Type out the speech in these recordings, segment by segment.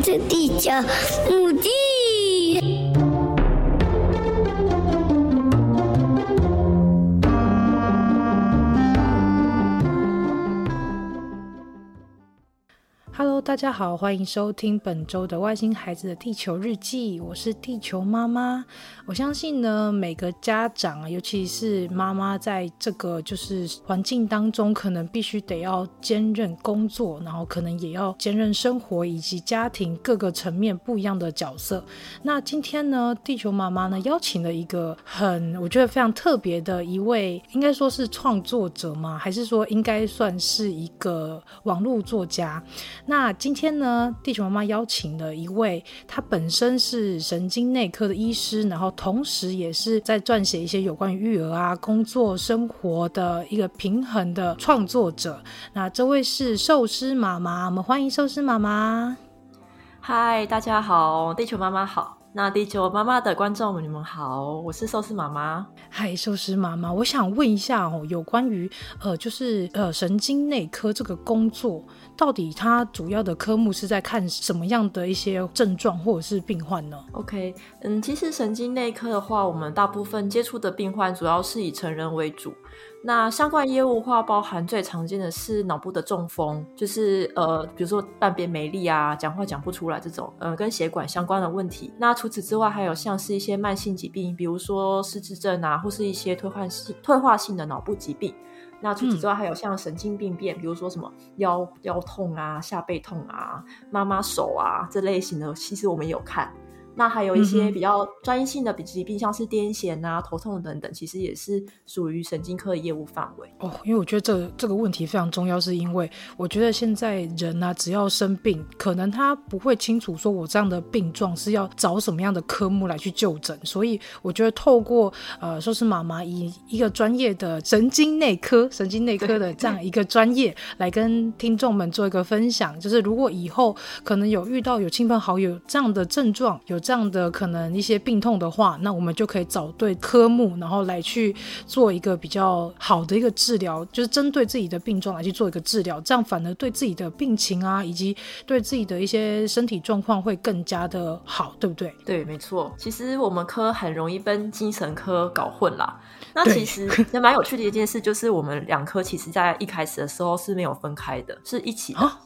这地球母鸡。大家好，欢迎收听本周的外星孩子的地球日记。我是地球妈妈。我相信呢，每个家长，尤其是妈妈，在这个就是环境当中，可能必须得要兼任工作，然后可能也要兼任生活以及家庭各个层面不一样的角色。那今天呢，地球妈妈呢邀请了一个很我觉得非常特别的一位，应该说是创作者吗？还是说应该算是一个网络作家？那今天呢，地球妈妈邀请了一位，他本身是神经内科的医师，然后同时也是在撰写一些有关于育儿啊、工作生活的一个平衡的创作者。那这位是寿司妈妈，我们欢迎寿司妈妈。嗨，大家好，地球妈妈好。那地球妈妈的观众们，你们好，我是寿司妈妈。嗨，寿司妈妈，我想问一下哦，有关于呃，就是呃，神经内科这个工作，到底它主要的科目是在看什么样的一些症状或者是病患呢？OK，嗯，其实神经内科的话，我们大部分接触的病患主要是以成人为主。那相关业务的话，包含最常见的是脑部的中风，就是呃，比如说半边没力啊，讲话讲不出来这种，呃，跟血管相关的问题。那除此之外，还有像是一些慢性疾病，比如说失智症啊，或是一些退化性退化性的脑部疾病。那除此之外，还有像神经病变，嗯、比如说什么腰腰痛啊、下背痛啊、妈妈手啊这类型的，其实我们有看。那还有一些比较专业性的疾病，像是癫痫啊、头痛等等，其实也是属于神经科的业务范围。哦。因为我觉得这这个问题非常重要，是因为我觉得现在人啊，只要生病，可能他不会清楚说我这样的病状是要找什么样的科目来去就诊，所以我觉得透过呃，说是妈妈以一个专业的神经内科、神经内科的这样一个专业来跟听众们做一个分享，就是如果以后可能有遇到有亲朋好友这样的症状，有这样的可能一些病痛的话，那我们就可以找对科目，然后来去做一个比较好的一个治疗，就是针对自己的病状来去做一个治疗，这样反而对自己的病情啊，以及对自己的一些身体状况会更加的好，对不对？对，没错。其实我们科很容易跟精神科搞混啦。那其实也蛮有趣的一件事，就是我们两科其实在一开始的时候是没有分开的，是一起的。啊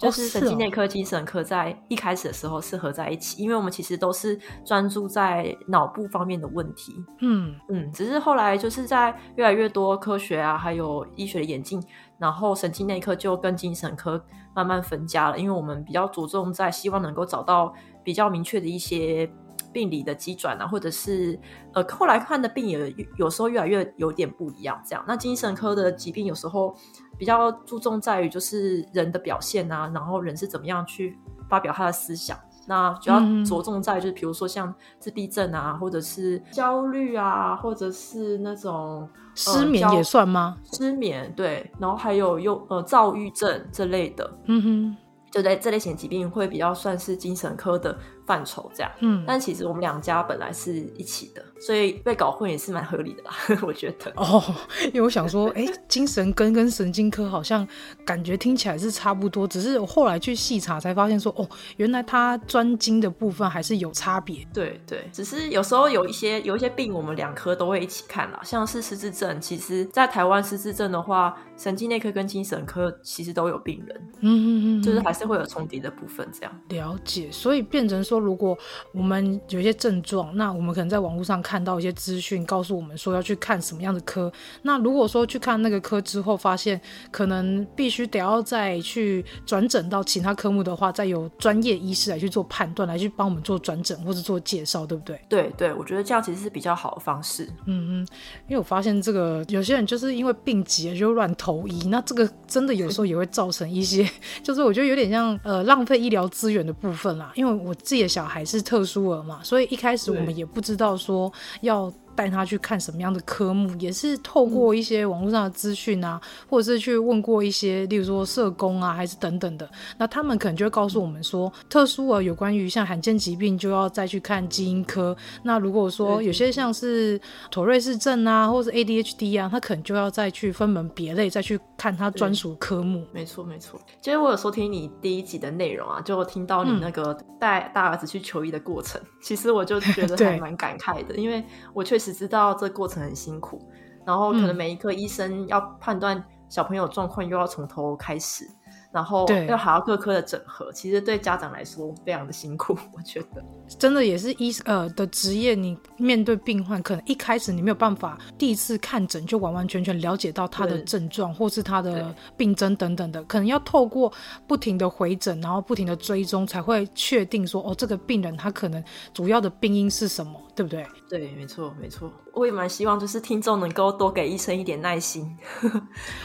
就是神经内科、精神科在一开始的时候是合在一起，因为我们其实都是专注在脑部方面的问题。嗯嗯，只是后来就是在越来越多科学啊，还有医学的演进，然后神经内科就跟精神科慢慢分家了，因为我们比较着重在希望能够找到比较明确的一些病理的急转啊，或者是呃后来看的病也有时候越来越有点不一样。这样，那精神科的疾病有时候。比较注重在于就是人的表现啊，然后人是怎么样去发表他的思想。那主要着重在就是比如说像自闭症啊，或者是焦虑啊，或者是那种失眠也算吗？失眠对，然后还有又呃躁郁症这类的，嗯哼，就在这类型疾病会比较算是精神科的范畴这样。嗯，但其实我们两家本来是一起的。所以被搞混也是蛮合理的啦，我觉得。哦，因为我想说，哎、欸，精神科跟神经科好像感觉听起来是差不多，只是我后来去细查才发现说，哦，原来他专精的部分还是有差别。对对，只是有时候有一些有一些病，我们两科都会一起看啦，像是失智症，其实在台湾失智症的话，神经内科跟精神科其实都有病人，嗯嗯嗯，就是还是会有重叠的部分这样。了解，所以变成说，如果我们有一些症状，那我们可能在网络上看。到一些资讯，告诉我们说要去看什么样的科。那如果说去看那个科之后，发现可能必须得要再去转诊到其他科目的话，再由专业医师来去做判断，来去帮我们做转诊或者做介绍，对不对？对对，我觉得这样其实是比较好的方式。嗯嗯，因为我发现这个有些人就是因为病急了就乱投医，那这个真的有时候也会造成一些，就是我觉得有点像呃浪费医疗资源的部分啦。因为我自己的小孩是特殊儿嘛，所以一开始我们也不知道说。要带他去看什么样的科目，也是透过一些网络上的资讯啊，或者是去问过一些，例如说社工啊，还是等等的，那他们可能就会告诉我们说，特殊啊，有关于像罕见疾病就要再去看基因科。那如果说有些像是妥瑞氏症啊，或是 ADHD 啊，他可能就要再去分门别类，再去看他专属科目。没错，没错。其实我有收听你第一集的内容啊，就听到你那个带大儿子去求医的过程，嗯、其实我就觉得还 蛮感慨的，因为我确实知道这过程很辛苦，然后可能每一个医生要判断小朋友状况，又要从头开始。然后又还要各科的整合，其实对家长来说非常的辛苦，我觉得真的也是医呃的职业，你面对病患，可能一开始你没有办法第一次看诊就完完全全了解到他的症状或是他的病征等等的，可能要透过不停的回诊，然后不停的追踪，才会确定说哦，这个病人他可能主要的病因是什么，对不对？对，没错，没错。我也蛮希望就是听众能够多给医生一点耐心，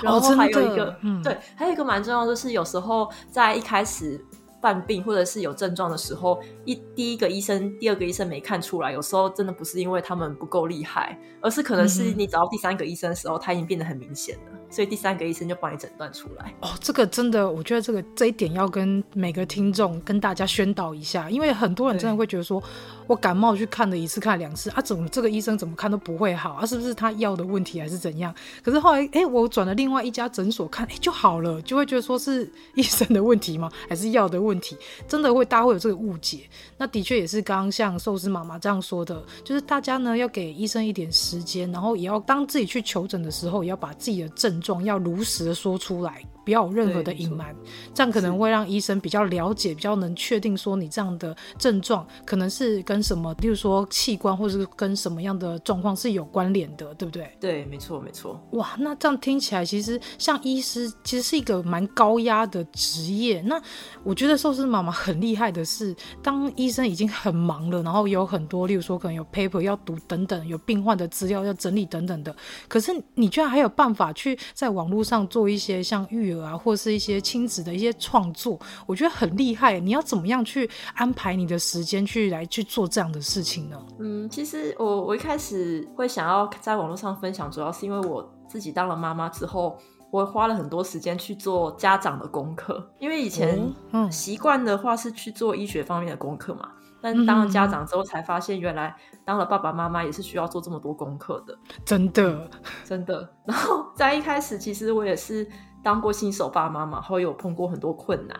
然后还有一个，哦嗯、对，还有一个蛮重要的就是。有时候在一开始犯病或者是有症状的时候，一第一个医生、第二个医生没看出来，有时候真的不是因为他们不够厉害，而是可能是你找到第三个医生的时候，他已经变得很明显了，所以第三个医生就帮你诊断出来。哦，这个真的，我觉得这个这一点要跟每个听众跟大家宣导一下，因为很多人真的会觉得说。我感冒去看了一次，看两次啊，怎么这个医生怎么看都不会好啊？是不是他药的问题还是怎样？可是后来，哎，我转了另外一家诊所看，哎，就好了，就会觉得说是医生的问题吗？还是药的问题？真的会大家会有这个误解。那的确也是刚刚像寿司妈妈这样说的，就是大家呢要给医生一点时间，然后也要当自己去求诊的时候，也要把自己的症状要如实的说出来。不要有任何的隐瞒，这样可能会让医生比较了解，比较能确定说你这样的症状可能是跟什么，例如说器官或者是跟什么样的状况是有关联的，对不对？对，没错，没错。哇，那这样听起来，其实像医师其实是一个蛮高压的职业。那我觉得寿司妈妈很厉害的是，当医生已经很忙了，然后有很多，例如说可能有 paper 要读等等，有病患的资料要整理等等的，可是你居然还有办法去在网络上做一些像育儿。啊，或是一些亲子的一些创作，我觉得很厉害。你要怎么样去安排你的时间去来去做这样的事情呢？嗯，其实我我一开始会想要在网络上分享，主要是因为我自己当了妈妈之后，我花了很多时间去做家长的功课。因为以前习惯的话是去做医学方面的功课嘛，但当了家长之后才发现，原来当了爸爸妈妈也是需要做这么多功课的。真的，真的。然后在一开始，其实我也是。当过新手爸妈嘛，然后有碰过很多困难。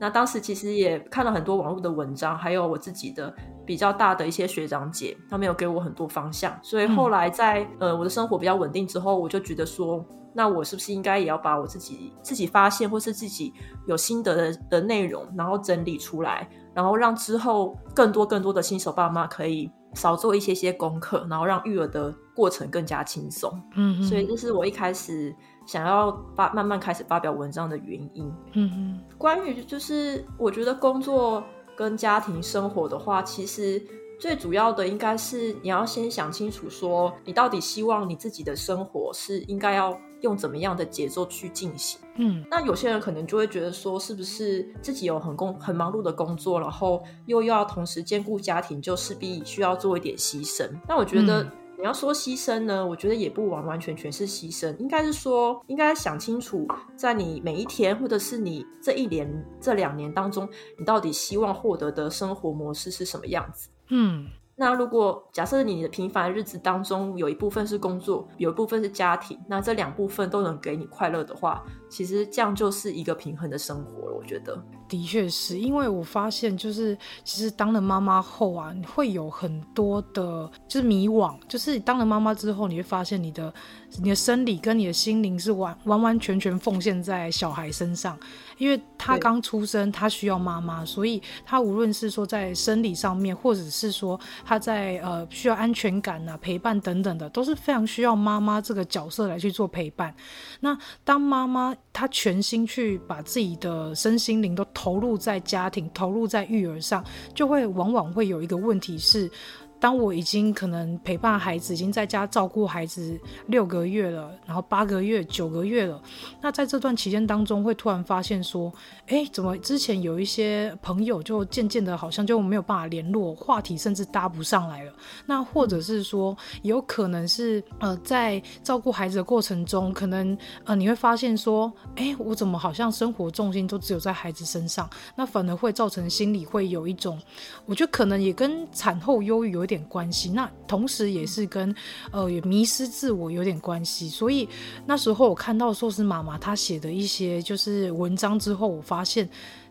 那当时其实也看了很多网络的文章，还有我自己的比较大的一些学长姐，他们有给我很多方向。所以后来在、嗯、呃我的生活比较稳定之后，我就觉得说，那我是不是应该也要把我自己自己发现或是自己有心得的的内容，然后整理出来，然后让之后更多更多的新手爸妈可以少做一些些功课，然后让育儿的过程更加轻松。嗯，所以这是我一开始。想要发慢慢开始发表文章的原因，嗯哼，关于就是我觉得工作跟家庭生活的话，其实最主要的应该是你要先想清楚，说你到底希望你自己的生活是应该要用怎么样的节奏去进行。嗯，那有些人可能就会觉得说，是不是自己有很工很忙碌的工作，然后又要同时兼顾家庭，就势必需要做一点牺牲。那我觉得。你要说牺牲呢，我觉得也不完完全全是牺牲，应该是说，应该想清楚，在你每一天，或者是你这一年、这两年当中，你到底希望获得的生活模式是什么样子？嗯。那如果假设你的平凡日子当中有一部分是工作，有一部分是家庭，那这两部分都能给你快乐的话，其实这样就是一个平衡的生活了。我觉得，的确是因为我发现，就是其实当了妈妈后啊，你会有很多的，就是迷惘。就是当了妈妈之后，你会发现你的你的生理跟你的心灵是完完完全全奉献在小孩身上。因为他刚出生，他需要妈妈，所以他无论是说在生理上面，或者是说他在呃需要安全感啊、陪伴等等的，都是非常需要妈妈这个角色来去做陪伴。那当妈妈她全心去把自己的身心灵都投入在家庭、投入在育儿上，就会往往会有一个问题是。当我已经可能陪伴孩子，已经在家照顾孩子六个月了，然后八个月、九个月了，那在这段期间当中，会突然发现说，哎，怎么之前有一些朋友就渐渐的，好像就没有办法联络，话题甚至搭不上来了。那或者是说，有可能是呃，在照顾孩子的过程中，可能呃，你会发现说，哎，我怎么好像生活重心都只有在孩子身上，那反而会造成心里会有一种，我觉得可能也跟产后忧郁有点关系，那同时也是跟呃也迷失自我有点关系。所以那时候我看到寿司妈妈她写的一些就是文章之后，我发现。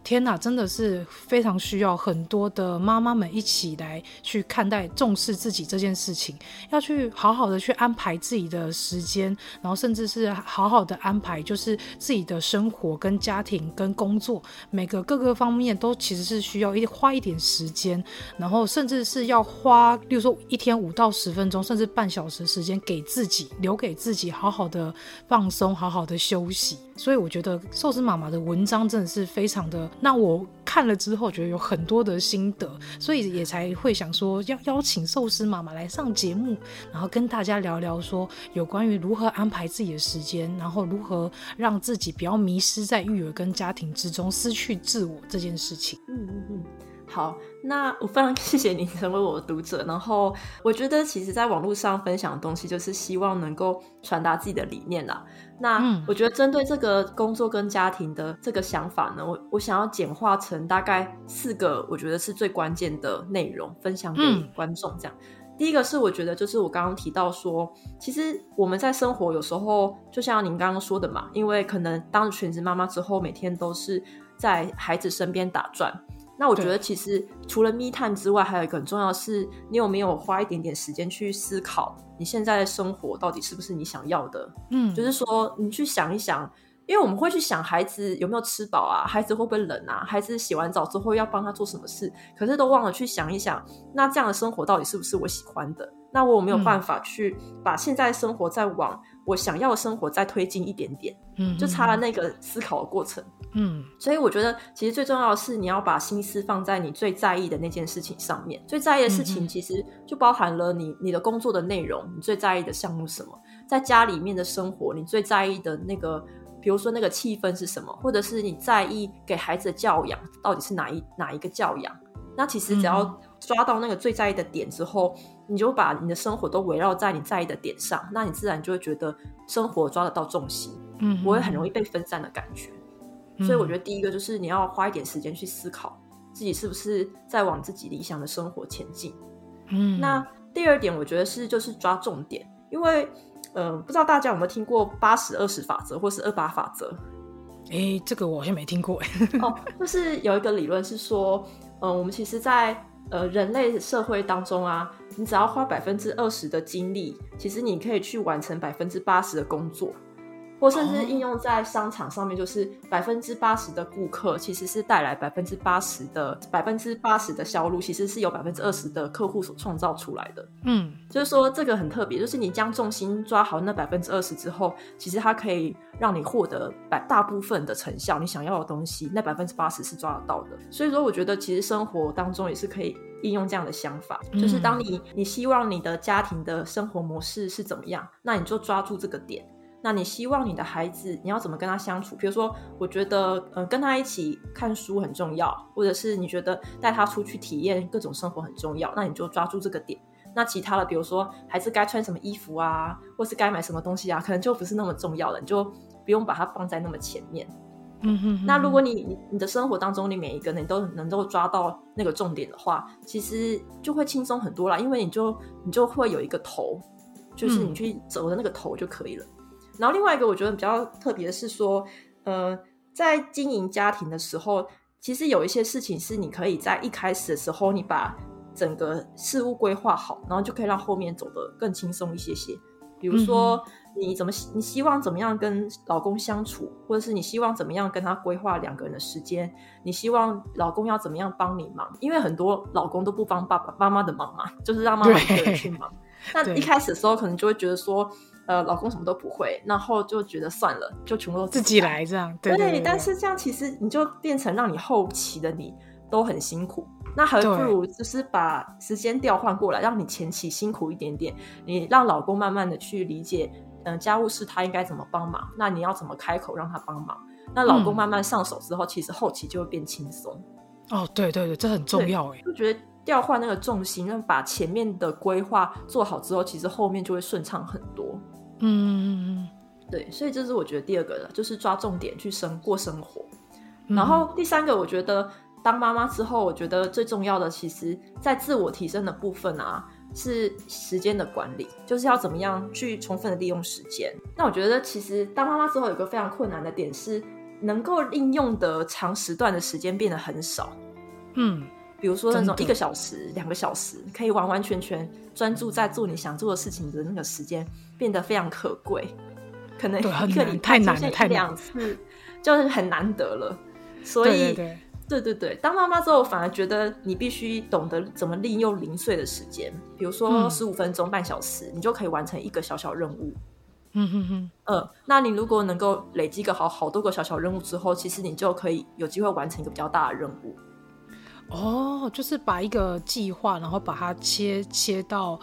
天呐，真的是非常需要很多的妈妈们一起来去看待、重视自己这件事情，要去好好的去安排自己的时间，然后甚至是好好的安排，就是自己的生活跟家庭跟工作，每个各个方面都其实是需要一花一点时间，然后甚至是要花，例如说一天五到十分钟，甚至半小时时间给自己，留给自己好好的放松，好好的休息。所以我觉得寿司妈妈的文章真的是非常的。那我看了之后，觉得有很多的心得，所以也才会想说要邀请寿司妈妈来上节目，然后跟大家聊聊说有关于如何安排自己的时间，然后如何让自己不要迷失在育儿跟家庭之中，失去自我这件事情。好，那我非常谢谢你成为我的读者。然后我觉得，其实在网络上分享的东西，就是希望能够传达自己的理念啦。那我觉得，针对这个工作跟家庭的这个想法呢，我我想要简化成大概四个，我觉得是最关键的内容，分享给观众。这样，第一个是我觉得，就是我刚刚提到说，其实我们在生活有时候，就像您刚刚说的嘛，因为可能当全职妈妈之后，每天都是在孩子身边打转。那我觉得，其实除了 me time 之外，还有一个很重要的是，你有没有花一点点时间去思考，你现在的生活到底是不是你想要的？嗯，就是说，你去想一想，因为我们会去想孩子有没有吃饱啊，孩子会不会冷啊，孩子洗完澡之后要帮他做什么事，可是都忘了去想一想，那这样的生活到底是不是我喜欢的？那我有没有办法去把现在的生活再往我想要的生活再推进一点点？嗯，就差了那个思考的过程。嗯，所以我觉得其实最重要的是你要把心思放在你最在意的那件事情上面。最在意的事情其实就包含了你你的工作的内容，你最在意的项目什么，在家里面的生活，你最在意的那个，比如说那个气氛是什么，或者是你在意给孩子的教养到底是哪一哪一个教养。那其实只要抓到那个最在意的点之后，你就把你的生活都围绕在你在意的点上，那你自然就会觉得生活抓得到重心，嗯，我会很容易被分散的感觉。所以我觉得第一个就是你要花一点时间去思考自己是不是在往自己理想的生活前进。嗯，那第二点我觉得是就是抓重点，因为嗯、呃，不知道大家有没有听过八十二十法则或是二八法则？哎，这个我好像没听过。哦，就是有一个理论是说，嗯、呃，我们其实在，在呃人类社会当中啊，你只要花百分之二十的精力，其实你可以去完成百分之八十的工作。或甚至应用在商场上面，就是百分之八十的顾客其实是带来百分之八十的百分之八十的销路，其实是由百分之二十的客户所创造出来的。嗯，就是说这个很特别，就是你将重心抓好那百分之二十之后，其实它可以让你获得百大部分的成效，你想要的东西，那百分之八十是抓得到的。所以说，我觉得其实生活当中也是可以应用这样的想法，就是当你你希望你的家庭的生活模式是怎么样，那你就抓住这个点。那你希望你的孩子，你要怎么跟他相处？比如说，我觉得，呃，跟他一起看书很重要，或者是你觉得带他出去体验各种生活很重要，那你就抓住这个点。那其他的，比如说孩子该穿什么衣服啊，或是该买什么东西啊，可能就不是那么重要了，你就不用把它放在那么前面。嗯哼，哼。那如果你你你的生活当中，你每一个你都能够抓到那个重点的话，其实就会轻松很多啦，因为你就你就会有一个头，就是你去走的那个头就可以了。然后另外一个我觉得比较特别的是说，呃，在经营家庭的时候，其实有一些事情是你可以在一开始的时候，你把整个事物规划好，然后就可以让后面走得更轻松一些些。比如说，你怎么你希望怎么样跟老公相处，或者是你希望怎么样跟他规划两个人的时间，你希望老公要怎么样帮你忙？因为很多老公都不帮爸爸妈妈的忙嘛，就是让妈妈一个人去忙。那一开始的时候，可能就会觉得说。呃，老公什么都不会，然后就觉得算了，就全部都自己来，这样。对，对，对，对，但是这样其实你就变成让你后期的你都很辛苦，那还不如就是把时间调换过来，让你前期辛苦一点点，你让老公慢慢的去理解，嗯、呃，家务事他应该怎么帮忙，那你要怎么开口让他帮忙？那老公慢慢上手之后，嗯、其实后期就会变轻松。哦，对对对，这很重要哎。就觉得调换那个重心，让把前面的规划做好之后，其实后面就会顺畅很多。嗯嗯嗯，对，所以这是我觉得第二个了，就是抓重点去生过生活。嗯、然后第三个，我觉得。当妈妈之后，我觉得最重要的，其实，在自我提升的部分啊，是时间的管理，就是要怎么样去充分的利用时间。那我觉得，其实当妈妈之后，有个非常困难的点是，能够应用的长时段的时间变得很少。嗯，比如说那种一个小时、两个小时，可以完完全全专注在做你想做的事情的那个时间，变得非常可贵。可能一个礼拜出现一两次，就是很难得了。所以。对对对对对对，当妈妈之后，反而觉得你必须懂得怎么利用零碎的时间，比如说十五分钟、嗯、半小时，你就可以完成一个小小任务。嗯哼哼，嗯，那你如果能够累积个好好多个小小任务之后，其实你就可以有机会完成一个比较大的任务。哦，就是把一个计划，然后把它切切到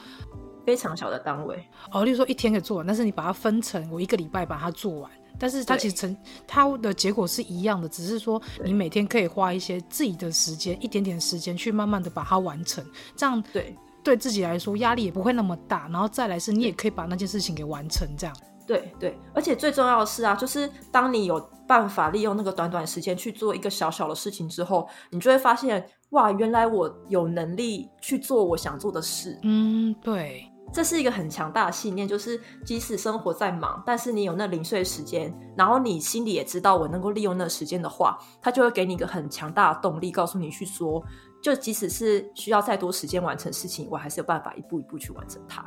非常小的单位。哦，例如说一天可以做完，但是你把它分成我一个礼拜把它做完。但是它其实成它的结果是一样的，只是说你每天可以花一些自己的时间，一点点时间去慢慢的把它完成，这样对对自己来说压力也不会那么大。然后再来是你也可以把那件事情给完成，这样。对对，而且最重要的是啊，就是当你有办法利用那个短短时间去做一个小小的事情之后，你就会发现哇，原来我有能力去做我想做的事。嗯，对。这是一个很强大的信念，就是即使生活再忙，但是你有那零碎时间，然后你心里也知道我能够利用那时间的话，它就会给你一个很强大的动力，告诉你去说，就即使是需要再多时间完成事情，我还是有办法一步一步去完成它。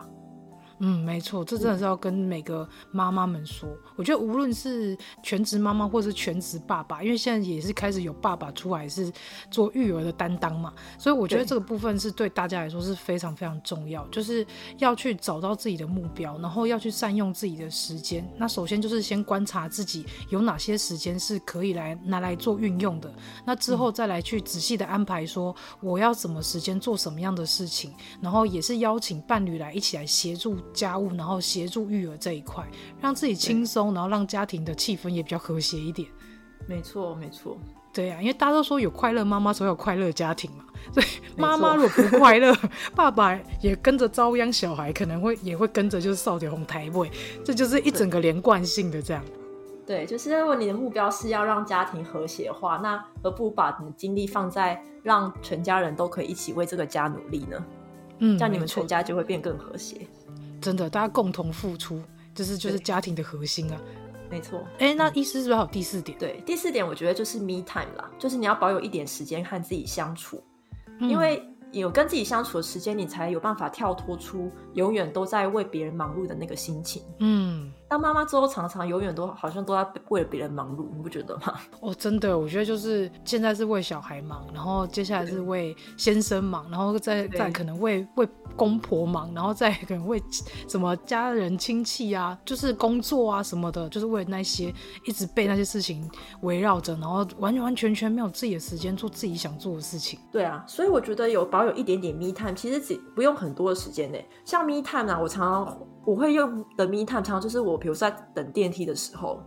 嗯，没错，这真的是要跟每个妈妈们说。我觉得无论是全职妈妈或是全职爸爸，因为现在也是开始有爸爸出来是做育儿的担当嘛，所以我觉得这个部分是对大家来说是非常非常重要，就是要去找到自己的目标，然后要去善用自己的时间。那首先就是先观察自己有哪些时间是可以来拿来做运用的，那之后再来去仔细的安排说我要什么时间做什么样的事情，然后也是邀请伴侣来一起来协助。家务，然后协助育儿这一块，让自己轻松，然后让家庭的气氛也比较和谐一点。没错，没错，对呀、啊，因为大家都说有快乐妈妈，才有快乐家庭嘛。所以妈妈如果不快乐，爸爸也跟着遭殃，小孩可能会也会跟着就是少点红台位，这就是一整个连贯性的这样。对，就是如果你的目标是要让家庭和谐化，那何不把你的精力放在让全家人都可以一起为这个家努力呢？嗯，这样你们全家就会变更和谐。真的，大家共同付出，就是就是家庭的核心啊。没错。哎，那意思是不是还有第四点？对，第四点我觉得就是 me time 啦，就是你要保有一点时间和自己相处，嗯、因为有跟自己相处的时间，你才有办法跳脱出永远都在为别人忙碌的那个心情。嗯。当妈妈之后，常常永远都好像都在为了别人忙碌，你不觉得吗？哦，真的，我觉得就是现在是为小孩忙，然后接下来是为先生忙，然后再再可能为为公婆忙，然后再可能为什么家人亲戚啊，就是工作啊什么的，就是为了那些一直被那些事情围绕着，然后完完全全没有自己的时间做自己想做的事情。对啊，所以我觉得有保有一点点 me time，其实只不用很多的时间呢。像 me time 啊，我常常。我会用的 me time 常常就是我，比如说在等电梯的时候，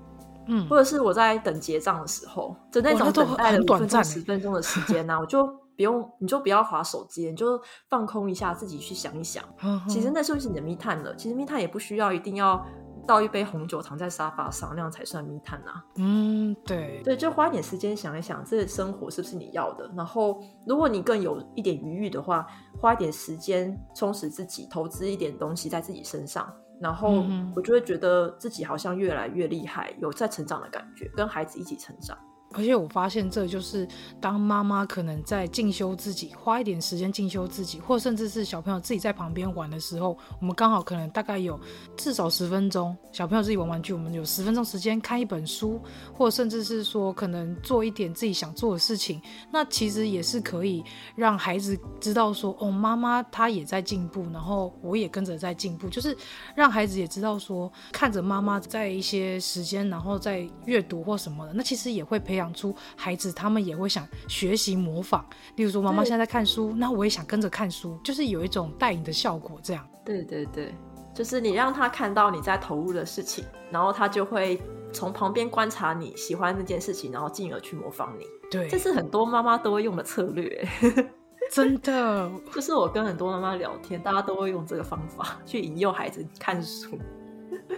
嗯，或者是我在等结账的时候，就那种等待的五分钟、十分钟的时间呢、啊，我就不用，你就不要划手机，你就放空一下，自己去想一想。其实那就是你的密探了。其实密探也不需要一定要。倒一杯红酒，躺在沙发上，那样才算 me time 啊。嗯，对，对，就花一点时间想一想，这个生活是不是你要的？然后，如果你更有一点余裕的话，花一点时间充实自己，投资一点东西在自己身上，然后我就会觉得自己好像越来越厉害，有在成长的感觉，跟孩子一起成长。而且我发现，这就是当妈妈可能在进修自己，花一点时间进修自己，或甚至是小朋友自己在旁边玩的时候，我们刚好可能大概有至少十分钟，小朋友自己玩玩具，我们有十分钟时间看一本书，或甚至是说可能做一点自己想做的事情，那其实也是可以让孩子知道说，哦，妈妈她也在进步，然后我也跟着在进步，就是让孩子也知道说，看着妈妈在一些时间，然后在阅读或什么的，那其实也会培养。养出孩子，他们也会想学习模仿。例如说，妈妈现在在看书，那我也想跟着看书，就是有一种带引的效果。这样，对对对，就是你让他看到你在投入的事情，然后他就会从旁边观察你喜欢那件事情，然后进而去模仿你。对，这是很多妈妈都会用的策略。真的，就是我跟很多妈妈聊天，大家都会用这个方法去引诱孩子看书。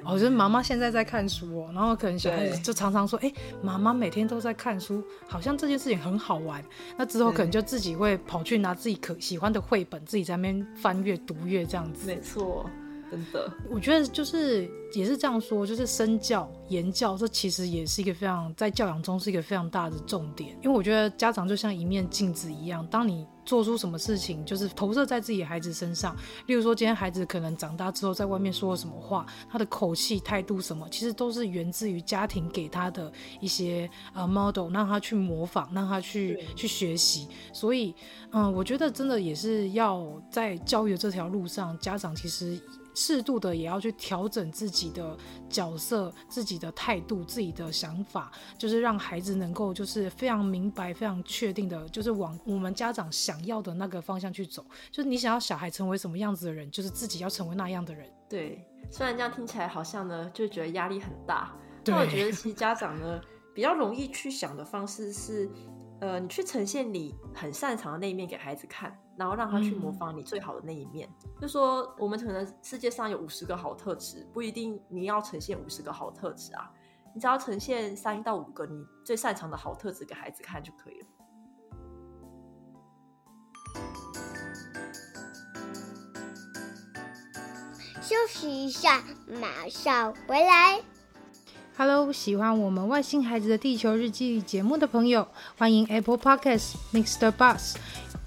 我觉得妈妈现在在看书哦，然后可能小孩子就常常说：“哎，妈妈每天都在看书，好像这件事情很好玩。”那之后可能就自己会跑去拿自己可喜欢的绘本，自己在那边翻阅读阅这样子。没错，真的，我觉得就是也是这样说，就是身教言教，这其实也是一个非常在教养中是一个非常大的重点。因为我觉得家长就像一面镜子一样，当你做出什么事情，就是投射在自己的孩子身上。例如说，今天孩子可能长大之后，在外面说了什么话，他的口气、态度什么，其实都是源自于家庭给他的一些呃 model，让他去模仿，让他去去学习。所以，嗯、呃，我觉得真的也是要在教育的这条路上，家长其实。适度的也要去调整自己的角色、自己的态度、自己的想法，就是让孩子能够就是非常明白、非常确定的，就是往我们家长想要的那个方向去走。就是你想要小孩成为什么样子的人，就是自己要成为那样的人。对，虽然这样听起来好像呢，就觉得压力很大，但我觉得其实家长呢比较容易去想的方式是。呃，你去呈现你很擅长的那一面给孩子看，然后让他去模仿你最好的那一面。嗯、就说我们可能世界上有五十个好特质，不一定你要呈现五十个好特质啊，你只要呈现三到五个你最擅长的好特质给孩子看就可以了。休息一下，马上回来。Hello，喜欢我们外星孩子的地球日记节目的朋友，欢迎 Apple Podcasts Mr. Bus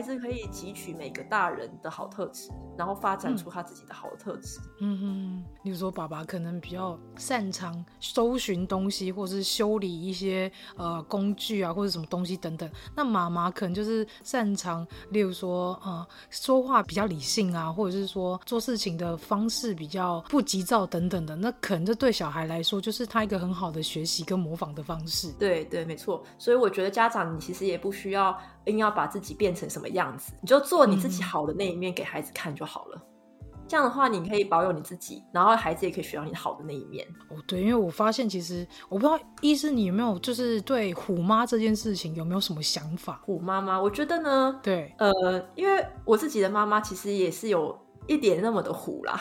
孩子可以汲取每个大人的好特质，然后发展出他自己的好特质。嗯哼，例如说爸爸可能比较擅长搜寻东西，或是修理一些呃工具啊，或者什么东西等等。那妈妈可能就是擅长，例如说呃说话比较理性啊，或者是说做事情的方式比较不急躁等等的。那可能这对小孩来说，就是他一个很好的学习跟模仿的方式。对对，没错。所以我觉得家长你其实也不需要。硬要把自己变成什么样子，你就做你自己好的那一面给孩子看就好了。嗯、这样的话，你可以保有你自己，然后孩子也可以学到你好的那一面。哦，对，因为我发现其实我不知道医师你有没有就是对虎妈这件事情有没有什么想法？虎妈妈，我觉得呢，对，呃，因为我自己的妈妈其实也是有一点那么的虎啦。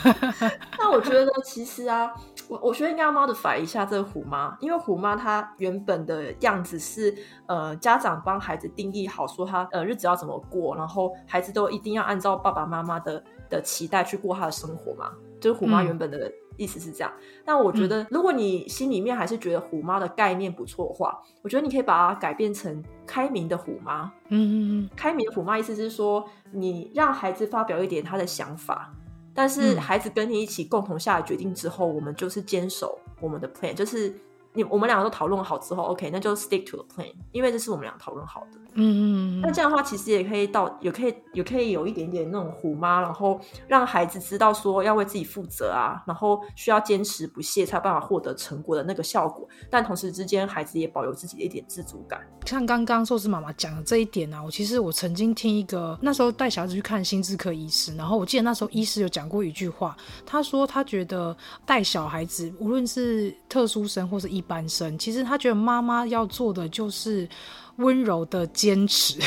那我觉得其实啊。我我觉得应该要 modify 一下这个虎妈，因为虎妈她原本的样子是，呃，家长帮孩子定义好，说他呃日子要怎么过，然后孩子都一定要按照爸爸妈妈的的期待去过他的生活嘛，就是虎妈原本的意思是这样。嗯、但我觉得，如果你心里面还是觉得虎妈的概念不错的话，我觉得你可以把它改变成开明的虎妈。嗯嗯嗯，开明的虎妈意思是说，你让孩子发表一点他的想法。但是孩子跟你一起共同下了决定之后，我们就是坚守我们的 plan，就是你我们两个都讨论好之后，OK，那就 stick to the plan，因为这是我们俩讨论好的。嗯嗯嗯。那这样的话，其实也可以到，也可以，也可以有一点点那种虎妈，然后让孩子知道说要为自己负责啊，然后需要坚持不懈才有办法获得成果的那个效果。但同时之间，孩子也保有自己的一点自主感。像刚刚寿司妈妈讲的这一点啊，我其实我曾经听一个那时候带小孩子去看心智科医师，然后我记得那时候医师有讲过一句话，他说他觉得带小孩子无论是特殊生或是一般生，其实他觉得妈妈要做的就是温柔的坚持。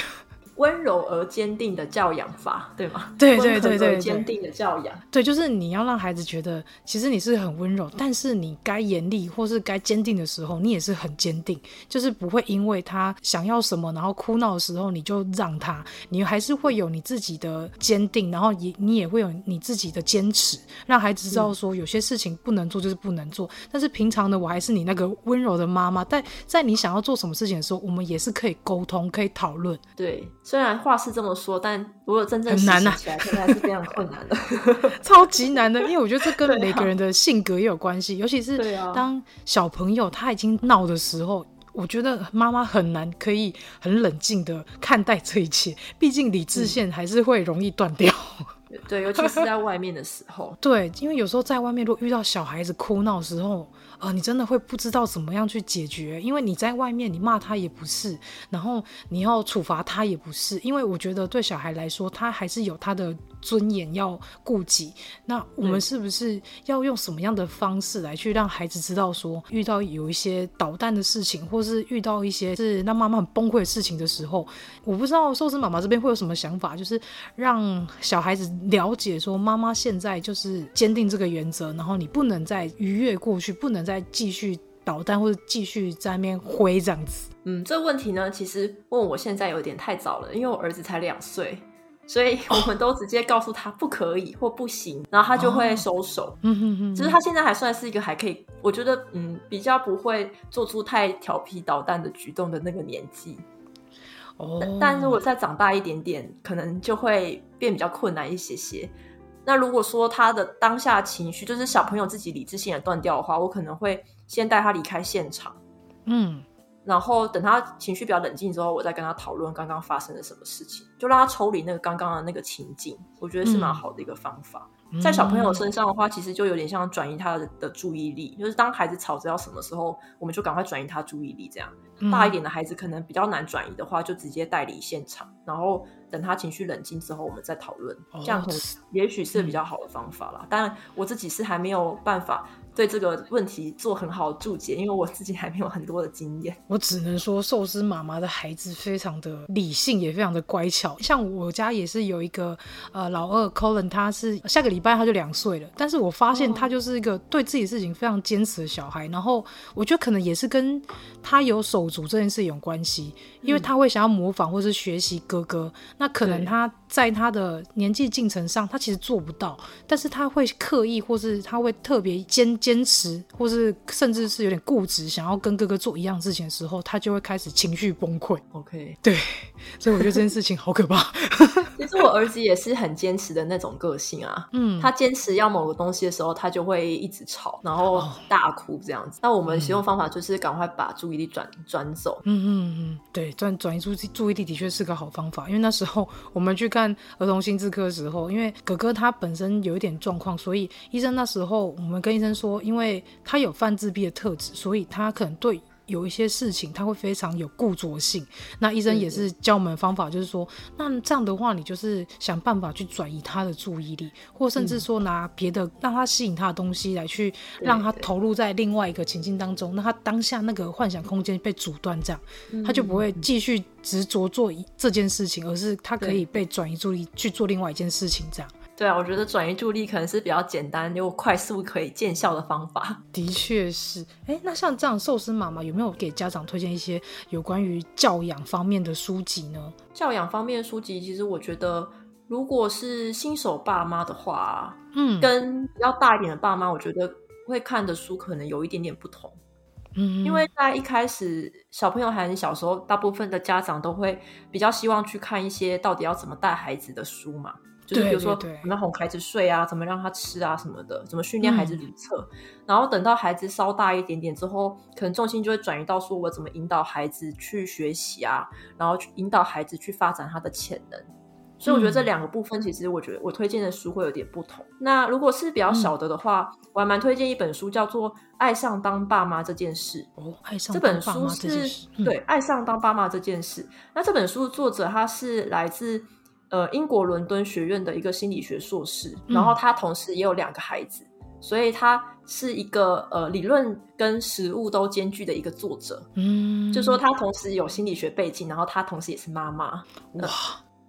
温柔而坚定的教养法，对吗？对对对对，坚定的教养。对，就是你要让孩子觉得，其实你是很温柔，但是你该严厉或是该坚定的时候，你也是很坚定，就是不会因为他想要什么，然后哭闹的时候你就让他，你还是会有你自己的坚定，然后也你也会有你自己的坚持，让孩子知道说有些事情不能做就是不能做。嗯、但是平常的我还是你那个温柔的妈妈，但在你想要做什么事情的时候，我们也是可以沟通，可以讨论。对。虽然话是这么说，但如果真正实行起来，现在是非常困难的，超级难的。因为我觉得这跟每个人的性格也有关系，啊、尤其是当小朋友他已经闹的时候，我觉得妈妈很难可以很冷静的看待这一切，毕竟理智线还是会容易断掉。对，尤其是在外面的时候。对，因为有时候在外面，如果遇到小孩子哭闹的时候。啊、呃，你真的会不知道怎么样去解决，因为你在外面，你骂他也不是，然后你要处罚他也不是，因为我觉得对小孩来说，他还是有他的尊严要顾及。那我们是不是要用什么样的方式来去让孩子知道说，说遇到有一些捣蛋的事情，或是遇到一些是让妈妈很崩溃的事情的时候，我不知道寿司妈妈这边会有什么想法，就是让小孩子了解说，妈妈现在就是坚定这个原则，然后你不能再逾越过去，不能再。再继续捣蛋，或者继续在那边挥这样子。嗯，这个问题呢，其实问我现在有点太早了，因为我儿子才两岁，所以我们都直接告诉他不可以或不行，然后他就会收手。嗯哼哼，只是他现在还算是一个还可以，我觉得嗯比较不会做出太调皮捣蛋的举动的那个年纪。哦，但如果再长大一点点，可能就会变比较困难一些些。那如果说他的当下情绪就是小朋友自己理智性也断掉的话，我可能会先带他离开现场，嗯，然后等他情绪比较冷静之后，我再跟他讨论刚刚发生了什么事情，就让他抽离那个刚刚的那个情境，我觉得是蛮好的一个方法。嗯，在小朋友身上的话，其实就有点像转移他的的注意力，就是当孩子吵着要什么时候，我们就赶快转移他注意力，这样。大一点的孩子可能比较难转移的话，就直接带离现场，然后等他情绪冷静之后，我们再讨论，这样可能也许是比较好的方法啦。当然，我自己是还没有办法。对这个问题做很好的注解，因为我自己还没有很多的经验。我只能说，寿司妈妈的孩子非常的理性，也非常的乖巧。像我家也是有一个呃老二 Colin，他是下个礼拜他就两岁了，但是我发现他就是一个对自己事情非常坚持的小孩。然后我觉得可能也是跟他有手足这件事有关系，因为他会想要模仿或是学习哥哥，那可能他在他的年纪进程上，他其实做不到，但是他会刻意或是他会特别坚。坚持，或是甚至是有点固执，想要跟哥哥做一样事情的时候，他就会开始情绪崩溃。OK，对，所以我觉得这件事情好可怕。其实我儿子也是很坚持的那种个性啊。嗯，他坚持要某个东西的时候，他就会一直吵，然后大哭这样子。那、哦、我们使用方法就是赶快把注意力转转走。嗯嗯嗯，对，转转移注注意力的确是个好方法。因为那时候我们去看儿童心智科的时候，因为哥哥他本身有一点状况，所以医生那时候我们跟医生说。因为他有泛自闭的特质，所以他可能对有一些事情他会非常有固着性。那医生也是教我们的方法，就是说，那这样的话，你就是想办法去转移他的注意力，或甚至说拿别的让他吸引他的东西来去让他投入在另外一个情境当中。那他当下那个幻想空间被阻断，这样他就不会继续执着做这件事情，而是他可以被转移注意力去做另外一件事情，这样。对啊，我觉得转移注意力可能是比较简单又快速可以见效的方法。的确是，哎，那像这样寿司妈妈有没有给家长推荐一些有关于教养方面的书籍呢？教养方面的书籍，其实我觉得，如果是新手爸妈的话，嗯，跟比较大一点的爸妈，我觉得会看的书可能有一点点不同。嗯，因为在一开始小朋友还很小时候，大部分的家长都会比较希望去看一些到底要怎么带孩子的书嘛。就是比如说，怎么哄孩子睡啊，怎么让他吃啊什么的，怎么训练孩子理测，嗯，然后等到孩子稍大一点点之后，可能重心就会转移到说我怎么引导孩子去学习啊，然后去引导孩子去发展他的潜能。所以我觉得这两个部分，其实我觉得我推荐的书会有点不同。嗯，那如果是比较小的的话，嗯，我还蛮推荐一本书，叫做《爱上当爸妈这件事》。哦，爱上当爸妈这件事。这本书是，嗯，对，爱上当爸妈这件事。那这本书的作者他是来自。呃，英国伦敦学院的一个心理学硕士，然后他同时也有两个孩子，所以他是一个呃理论跟实物都兼具的一个作者。嗯，就说他同时有心理学背景，然后他同时也是妈妈。哇，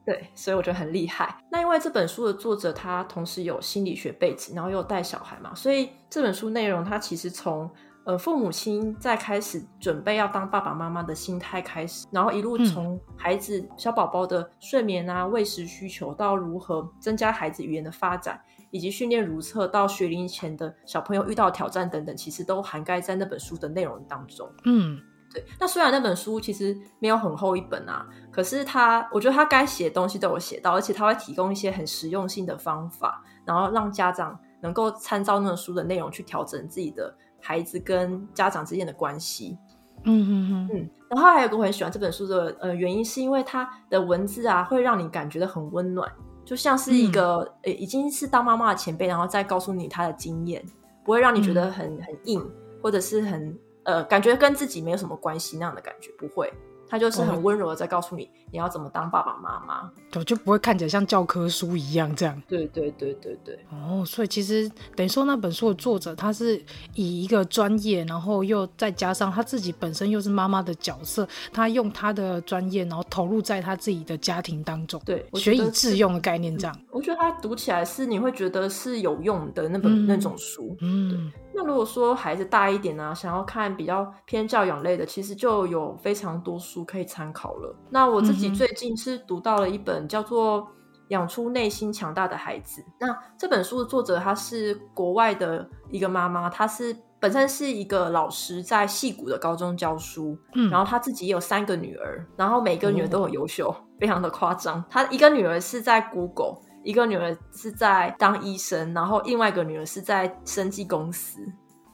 对，所以我觉得很厉害。那因为这本书的作者他同时有心理学背景，然后又带小孩嘛，所以这本书内容他其实从。呃，父母亲在开始准备要当爸爸妈妈的心态开始，然后一路从孩子小宝宝的睡眠啊、喂食需求，到如何增加孩子语言的发展，以及训练如厕到学龄前的小朋友遇到挑战等等，其实都涵盖在那本书的内容当中。嗯，对。那虽然那本书其实没有很厚一本啊，可是他，我觉得他该写的东西都有写到，而且他会提供一些很实用性的方法，然后让家长能够参照那本书的内容去调整自己的。孩子跟家长之间的关系，嗯嗯嗯。嗯，然后还有个我很喜欢这本书的呃原因，是因为它的文字啊，会让你感觉到很温暖，就像是一个、嗯、呃已经是当妈妈的前辈，然后再告诉你他的经验，不会让你觉得很很硬，或者是很呃感觉跟自己没有什么关系那样的感觉，不会。他就是很温柔的在告诉你，你要怎么当爸爸妈妈，对，就不会看起来像教科书一样这样。对对对对对。哦，所以其实等于说那本书的作者，他是以一个专业，然后又再加上他自己本身又是妈妈的角色，他用他的专业，然后投入在他自己的家庭当中，对，学以致用的概念这样。我觉得他读起来是你会觉得是有用的那本、嗯、那种书，嗯。对那如果说孩子大一点呢、啊，想要看比较偏教养类的，其实就有非常多书可以参考了。那我自己最近是读到了一本叫做《养出内心强大的孩子》。那这本书的作者她是国外的一个妈妈，她是本身是一个老师，在戏谷的高中教书。嗯，然后她自己也有三个女儿，然后每个女儿都很优秀，哦、非常的夸张。她一个女儿是在 Google。一个女儿是在当医生，然后另外一个女儿是在生技公司，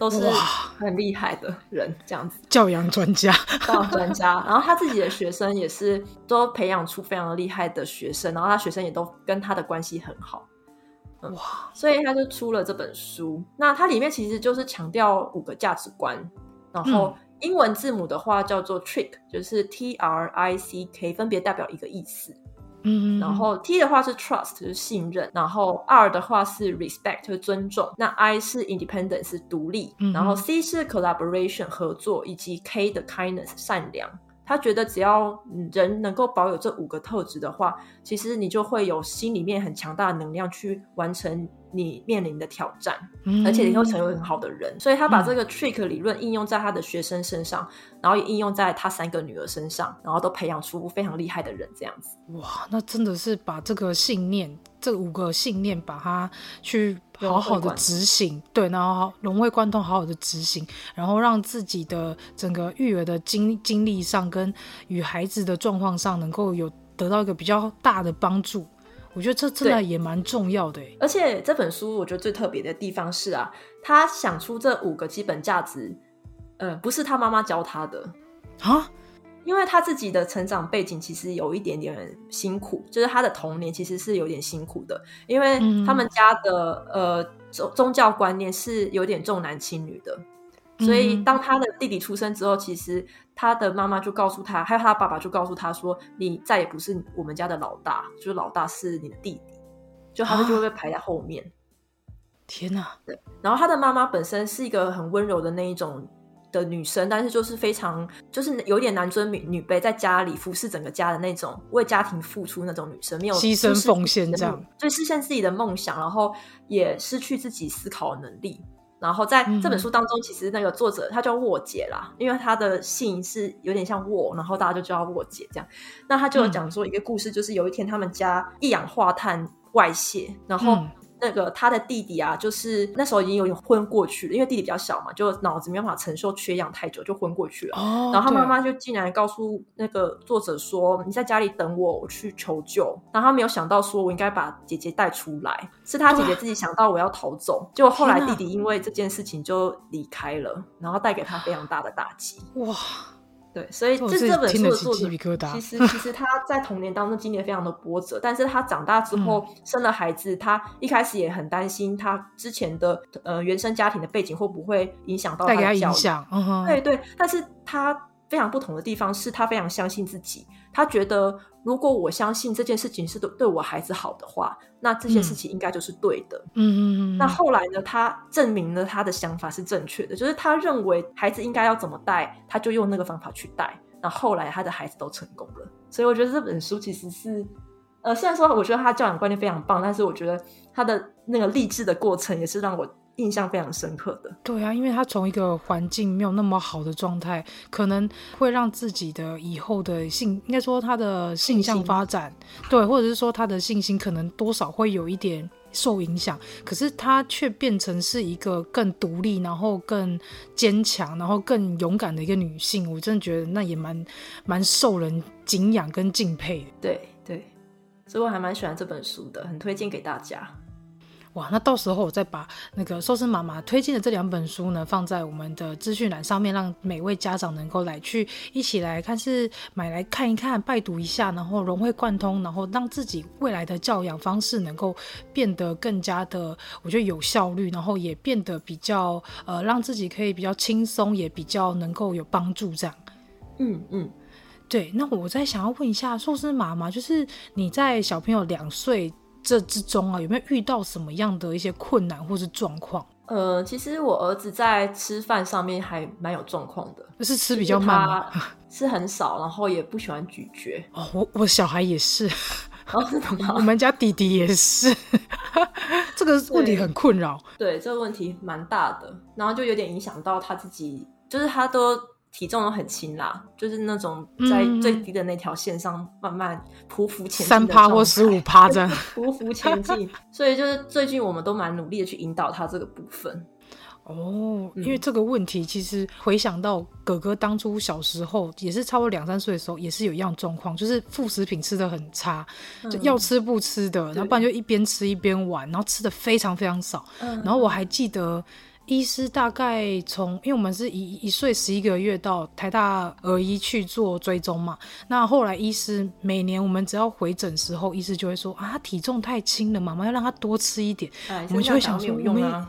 都是很厉害的人，这样子。教养专家，教养专家。然后他自己的学生也是都培养出非常厉害的学生，然后他学生也都跟他的关系很好。嗯、哇！所以他就出了这本书。那它里面其实就是强调五个价值观，然后英文字母的话叫做 trick，就是 T R I C K，分别代表一个意思。嗯，然后 T 的话是 trust，就是信任，然后 R 的话是 respect，就是尊重，那 I 是 independence，是独立，嗯，然后 C 是 collaboration，合作，以及 K 的 kindness，善良。他觉得只要人能够保有这五个特质的话，其实你就会有心里面很强大的能量去完成你面临的挑战，嗯、而且你会成为很好的人。所以他把这个 trick 理论应用在他的学生身上，嗯、然后也应用在他三个女儿身上，然后都培养出非常厉害的人。这样子，哇，那真的是把这个信念，这五个信念，把它去好好的执行，对，然后融会贯通，好好的执行，然后让自己的整个育儿的经经历上，跟与孩子的状况上，能够有得到一个比较大的帮助。我觉得这真的也蛮重要的。而且这本书我觉得最特别的地方是啊，他想出这五个基本价值，呃，不是他妈妈教他的啊，因为他自己的成长背景其实有一点点辛苦，就是他的童年其实是有点辛苦的，因为他们家的呃宗宗教观念是有点重男轻女的。所以，当他的弟弟出生之后，其实他的妈妈就告诉他，还有他爸爸就告诉他说：“你再也不是我们家的老大，就是老大是你的弟弟。”就他们就会被排在后面。啊、天哪！对。然后他的妈妈本身是一个很温柔的那一种的女生，但是就是非常就是有点男尊女女卑，在家里服侍整个家的那种，为家庭付出那种女生，没有牺牲奉献这样，就实现自己的梦想，然后也失去自己思考的能力。然后在这本书当中，其实那个作者他叫沃姐啦，因为他的姓是有点像沃，然后大家就叫他沃姐这样。那他就有讲说一个故事，就是有一天他们家一氧化碳外泄，然后。那个他的弟弟啊，就是那时候已经有点昏过去了，因为弟弟比较小嘛，就脑子没办法承受缺氧太久，就昏过去了。哦，然后他妈妈就竟然告诉那个作者说：“你在家里等我，我去求救。”然后他没有想到说，我应该把姐姐带出来，是他姐姐自己想到我要逃走，结果后来弟弟因为这件事情就离开了，然后带给他非常大的打击。哇！对，所以这这本书的作者，其实其实他在童年当中经历了非常的波折，但是他长大之后生了孩子，嗯、他一开始也很担心他之前的呃原生家庭的背景会不会影响到他的教育。影响，嗯、对对，但是他非常不同的地方是，他非常相信自己。他觉得，如果我相信这件事情是对对我孩子好的话，那这件事情应该就是对的。嗯嗯嗯。那后来呢？他证明了他的想法是正确的，就是他认为孩子应该要怎么带，他就用那个方法去带。那后来他的孩子都成功了。所以我觉得这本书其实是，呃，虽然说我觉得他教养观念非常棒，但是我觉得他的那个励志的过程也是让我。印象非常深刻的，对啊，因为他从一个环境没有那么好的状态，可能会让自己的以后的性，应该说他的性向发展，对，或者是说他的信心可能多少会有一点受影响。可是他却变成是一个更独立，然后更坚强，然后更勇敢的一个女性。我真的觉得那也蛮蛮受人敬仰跟敬佩的。对对，所以我还蛮喜欢这本书的，很推荐给大家。哇，那到时候我再把那个寿司妈妈推荐的这两本书呢，放在我们的资讯栏上面，让每位家长能够来去一起来看，是买来看一看、拜读一下，然后融会贯通，然后让自己未来的教养方式能够变得更加的，我觉得有效率，然后也变得比较呃，让自己可以比较轻松，也比较能够有帮助这样。嗯嗯，对。那我再想要问一下寿司妈妈，就是你在小朋友两岁。这之中啊，有没有遇到什么样的一些困难或是状况？呃，其实我儿子在吃饭上面还蛮有状况的，就是吃比较慢吗？吃很少，然后也不喜欢咀嚼。哦，我我小孩也是，哦，我们家弟弟也是，这个问题很困扰。对，对，这个问题蛮大的，然后就有点影响到他自己，就是他都。体重都很轻啦，就是那种在最低的那条线上慢慢匍匐前进，三趴或十五趴这样 匍匐前进。所以就是最近我们都蛮努力的去引导他这个部分。哦，因为这个问题其实回想到哥哥当初小时候也是差不多两三岁的时候，也是有一样状况，就是副食品吃的很差，就要吃不吃的，然后不然就一边吃一边玩，然后吃的非常非常少。然后我还记得。医师大概从，因为我们是一一岁十一个月到台大儿医去做追踪嘛，那后来医师每年我们只要回诊时候，医师就会说啊，他体重太轻了，妈妈要让他多吃一点，哎、我们就会想说，有用啊。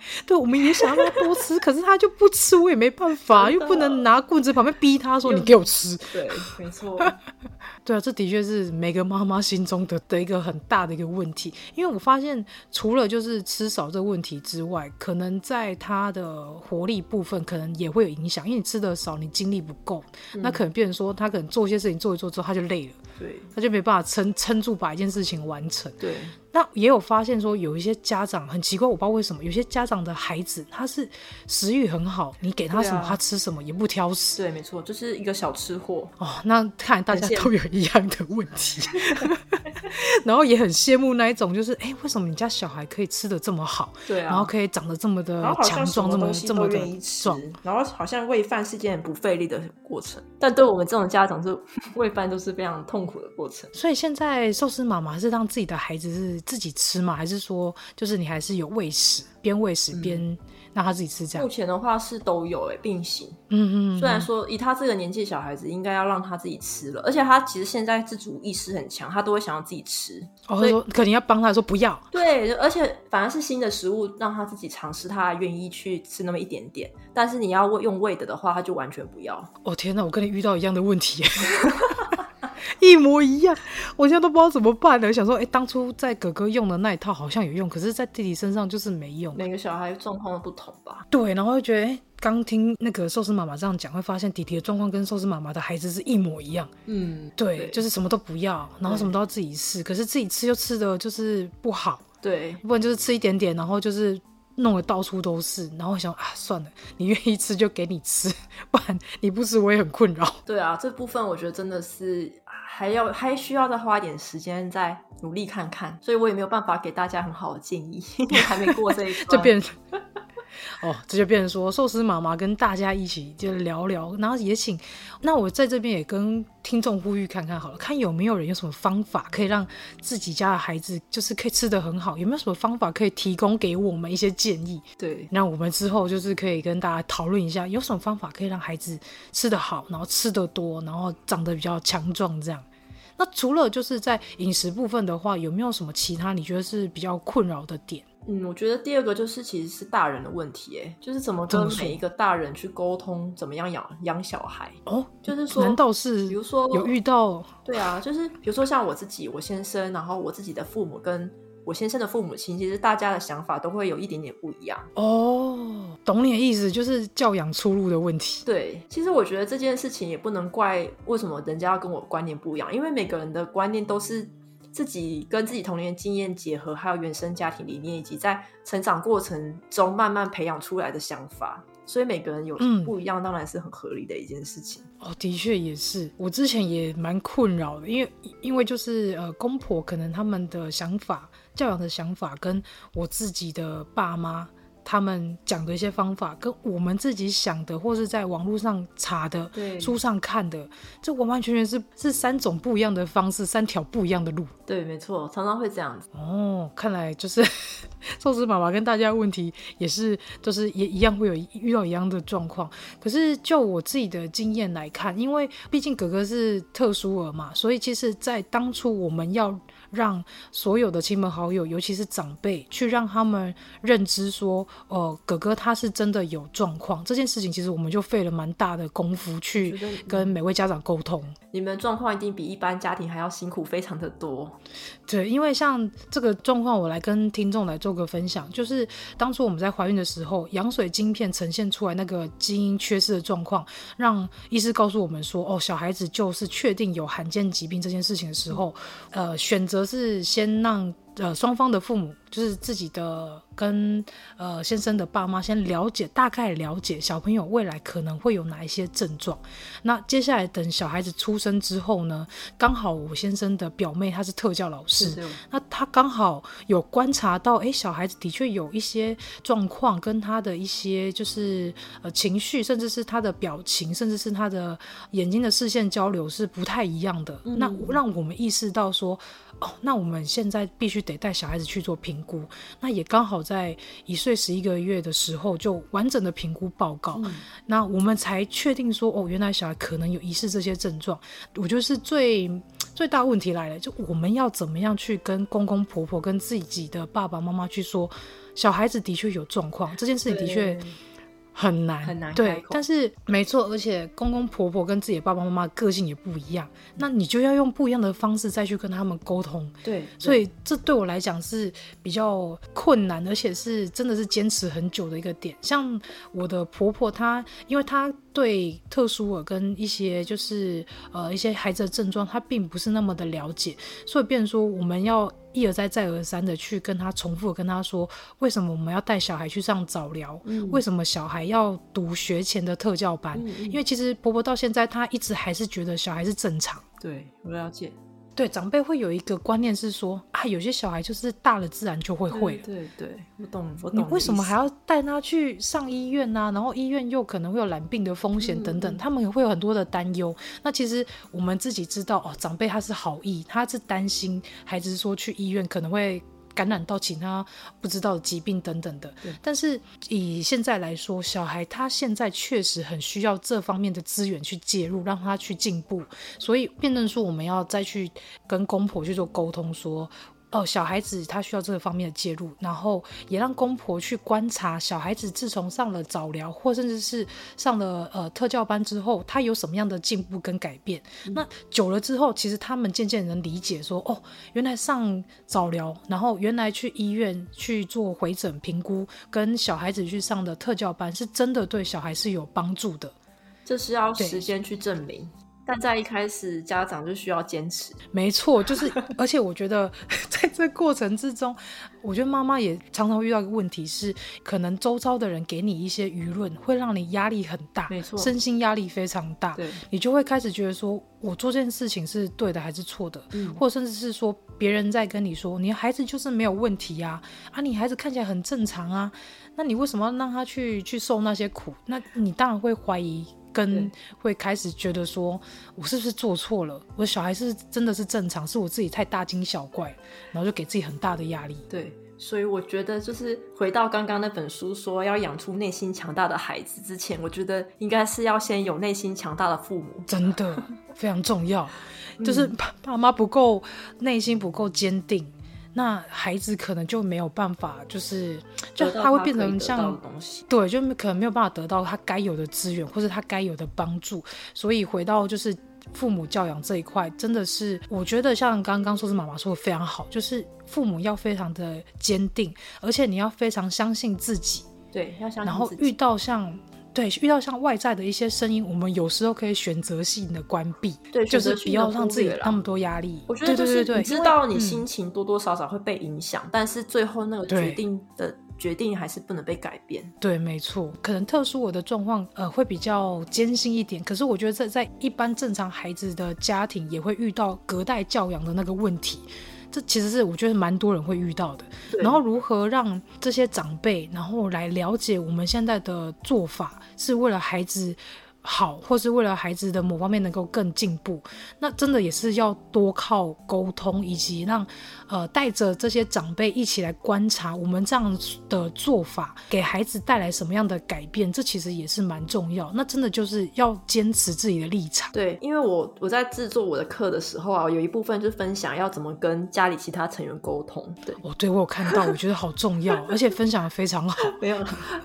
对，我们也想让他多吃，可是他就不吃，我也没办法，又不能拿棍子旁边逼他说你给我吃。对，没错。对啊，这的确是每个妈妈心中的的一个很大的一个问题。因为我发现，除了就是吃少这个问题之外，可能在他的活力部分可能也会有影响。因为你吃的少，你精力不够，嗯、那可能变成说他可能做一些事情做一做之后他就累了，对，他就没办法撑撑住把一件事情完成。对。那也有发现说，有一些家长很奇怪，我不知道为什么，有些家长的孩子他是食欲很好，你给他什么、啊、他吃什么，也不挑食。对，没错，就是一个小吃货。哦，那看来大家都有一样的问题，然后也很羡慕那一种，就是哎，为什么你家小孩可以吃的这么好？对啊，然后可以长得这么的强壮，这么这么的壮，然后好像喂饭是件很不费力的过程，但对我们这种家长，是喂饭都是非常痛苦的过程。所以现在寿司妈妈是让自己的孩子是自己吃吗？还是说，就是你还是有喂食，边喂食边让他自己吃这样？目前的话是都有诶，并行。嗯嗯。虽然说以他这个年纪小孩子，应该要让他自己吃了，而且他其实现在自主意识很强，他都会想要自己吃。哦，所以说可能要帮他说不要。对，而且反而是新的食物让他自己尝试，他愿意去吃那么一点点。但是你要用喂的的话，他就完全不要。哦天哪，我跟你遇到一样的问题。一模一样，我现在都不知道怎么办了。想说，哎、欸，当初在哥哥用的那一套好像有用，可是，在弟弟身上就是没用。每个小孩状况都不同吧？对，然后就觉得，哎、欸，刚听那个寿司妈妈这样讲，会发现弟弟的状况跟寿司妈妈的孩子是一模一样。嗯，对，对就是什么都不要，然后什么都要自己试，可是自己吃又吃的就是不好。对，不然就是吃一点点，然后就是。弄得到处都是，然后我想啊，算了，你愿意吃就给你吃，不然你不吃我也很困扰。对啊，这部分我觉得真的是还要还需要再花一点时间再努力看看，所以我也没有办法给大家很好的建议，因为还没过这一关。哦，这就变成说寿司妈妈跟大家一起就聊聊，然后也请，那我在这边也跟听众呼吁看看好了，看有没有人有什么方法可以让自己家的孩子就是可以吃得很好，有没有什么方法可以提供给我们一些建议？对，那我们之后就是可以跟大家讨论一下，有什么方法可以让孩子吃得好，然后吃得多，然后长得比较强壮这样。那除了就是在饮食部分的话，有没有什么其他你觉得是比较困扰的点？嗯，我觉得第二个就是其实是大人的问题，哎，就是怎么跟每一个大人去沟通，怎么样养养小孩哦，就是说，难道是比如说有遇到？对啊，就是比如说像我自己，我先生，然后我自己的父母跟我先生的父母亲，其实大家的想法都会有一点点不一样哦。懂你的意思，就是教养出路的问题。对，其实我觉得这件事情也不能怪为什么人家要跟我观念不一样，因为每个人的观念都是。自己跟自己童年经验结合，还有原生家庭理念，以及在成长过程中慢慢培养出来的想法，所以每个人有不一样，当然是很合理的一件事情。嗯、哦，的确也是，我之前也蛮困扰的，因为因为就是呃，公婆可能他们的想法、教养的想法，跟我自己的爸妈。他们讲的一些方法，跟我们自己想的，或是在网络上查的、对书上看的，这完完全全是是三种不一样的方式，三条不一样的路。对，没错，常常会这样子。哦，看来就是 寿司妈妈跟大家的问题也是，就是也一样会有遇到一样的状况。可是就我自己的经验来看，因为毕竟哥哥是特殊儿嘛，所以其实，在当初我们要。让所有的亲朋好友，尤其是长辈，去让他们认知说，呃，哥哥他是真的有状况。这件事情其实我们就费了蛮大的功夫去跟每位家长沟通。你们状况一定比一般家庭还要辛苦，非常的多。对，因为像这个状况，我来跟听众来做个分享，就是当初我们在怀孕的时候，羊水晶片呈现出来那个基因缺失的状况，让医师告诉我们说，哦，小孩子就是确定有罕见疾病这件事情的时候，呃，选择是先让呃双方的父母。就是自己的跟呃先生的爸妈先了解，大概了解小朋友未来可能会有哪一些症状。那接下来等小孩子出生之后呢，刚好我先生的表妹她是特教老师，那她刚好有观察到，哎，小孩子的确有一些状况，跟他的一些就是呃情绪，甚至是他的表情，甚至是他的眼睛的视线交流是不太一样的。嗯、那让我们意识到说，哦，那我们现在必须得带小孩子去做评。估，那也刚好在一岁十一个月的时候就完整的评估报告，嗯、那我们才确定说，哦，原来小孩可能有疑似这些症状。我觉得是最最大问题来了，就我们要怎么样去跟公公婆婆、跟自己的爸爸妈妈去说，小孩子的确有状况，这件事情的确。很难很难，对，但是没错，而且公公婆婆跟自己的爸爸妈妈个性也不一样，那你就要用不一样的方式再去跟他们沟通。对，所以这对我来讲是比较困难，而且是真的是坚持很久的一个点。像我的婆婆，她因为她对特殊耳跟一些就是呃一些孩子的症状，他并不是那么的了解，所以变成说我们要。一而再，再而三的去跟他重复跟他说，为什么我们要带小孩去上早疗？嗯、为什么小孩要读学前的特教班？嗯嗯、因为其实婆婆到现在，她一直还是觉得小孩是正常。对，我了解。对，长辈会有一个观念是说啊，有些小孩就是大了自然就会会了。对对，对，我懂，我懂。你为什么还要带他去上医院呢、啊？然后医院又可能会有染病的风险等等，嗯、他们也会有很多的担忧。那其实我们自己知道哦，长辈他是好意，他是担心孩子说去医院可能会。感染到其他不知道的疾病等等的，但是以现在来说，小孩他现在确实很需要这方面的资源去介入，让他去进步。所以辩论说，我们要再去跟公婆去做沟通，说。哦，小孩子他需要这个方面的介入，然后也让公婆去观察小孩子自从上了早疗，或甚至是上了呃特教班之后，他有什么样的进步跟改变。嗯、那久了之后，其实他们渐渐能理解说，哦，原来上早疗，然后原来去医院去做回诊评估，跟小孩子去上的特教班，是真的对小孩是有帮助的。这是要时间去证明。但在一开始，家长就需要坚持。没错，就是，而且我觉得 在这过程之中，我觉得妈妈也常常会遇到一个问题是，可能周遭的人给你一些舆论，会让你压力很大，没错，身心压力非常大。对，你就会开始觉得说，我做这件事情是对的还是错的？嗯，或甚至是说，别人在跟你说，你孩子就是没有问题啊，啊，你孩子看起来很正常啊，那你为什么要让他去去受那些苦？那你当然会怀疑。跟会开始觉得说，我是不是做错了？我的小孩是真的是正常，是我自己太大惊小怪，然后就给自己很大的压力。对，所以我觉得就是回到刚刚那本书说要养出内心强大的孩子之前，我觉得应该是要先有内心强大的父母，真的 非常重要。就是爸爸妈不够内心不够坚定，那孩子可能就没有办法，就是就他会变成像对，就可能没有办法得到他该有的资源或者他该有的帮助。所以回到就是父母教养这一块，真的是我觉得像刚刚说是妈妈说的非常好，就是父母要非常的坚定，而且你要非常相信自己。对，要相信自己。然后遇到像。对，遇到像外在的一些声音，我们有时候可以选择性的关闭，对，就是不要让自己那么多压力。我觉得就是你知道你心情多多少少会被影响，嗯、但是最后那个决定的决定还是不能被改变。对，没错，可能特殊我的状况呃会比较艰辛一点，可是我觉得在在一般正常孩子的家庭也会遇到隔代教养的那个问题。这其实是我觉得蛮多人会遇到的，然后如何让这些长辈，然后来了解我们现在的做法，是为了孩子。好，或是为了孩子的某方面能够更进步，那真的也是要多靠沟通，以及让呃带着这些长辈一起来观察我们这样的做法给孩子带来什么样的改变，这其实也是蛮重要。那真的就是要坚持自己的立场。对，因为我我在制作我的课的时候啊，有一部分就是分享要怎么跟家里其他成员沟通。对，哦，对我有看到，我觉得好重要，而且分享的非常好。没有，